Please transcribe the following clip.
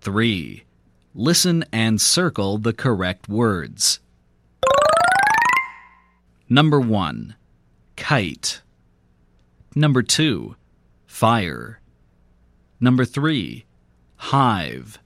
3. Listen and circle the correct words. Number 1. Kite. Number 2. Fire. Number 3. Hive.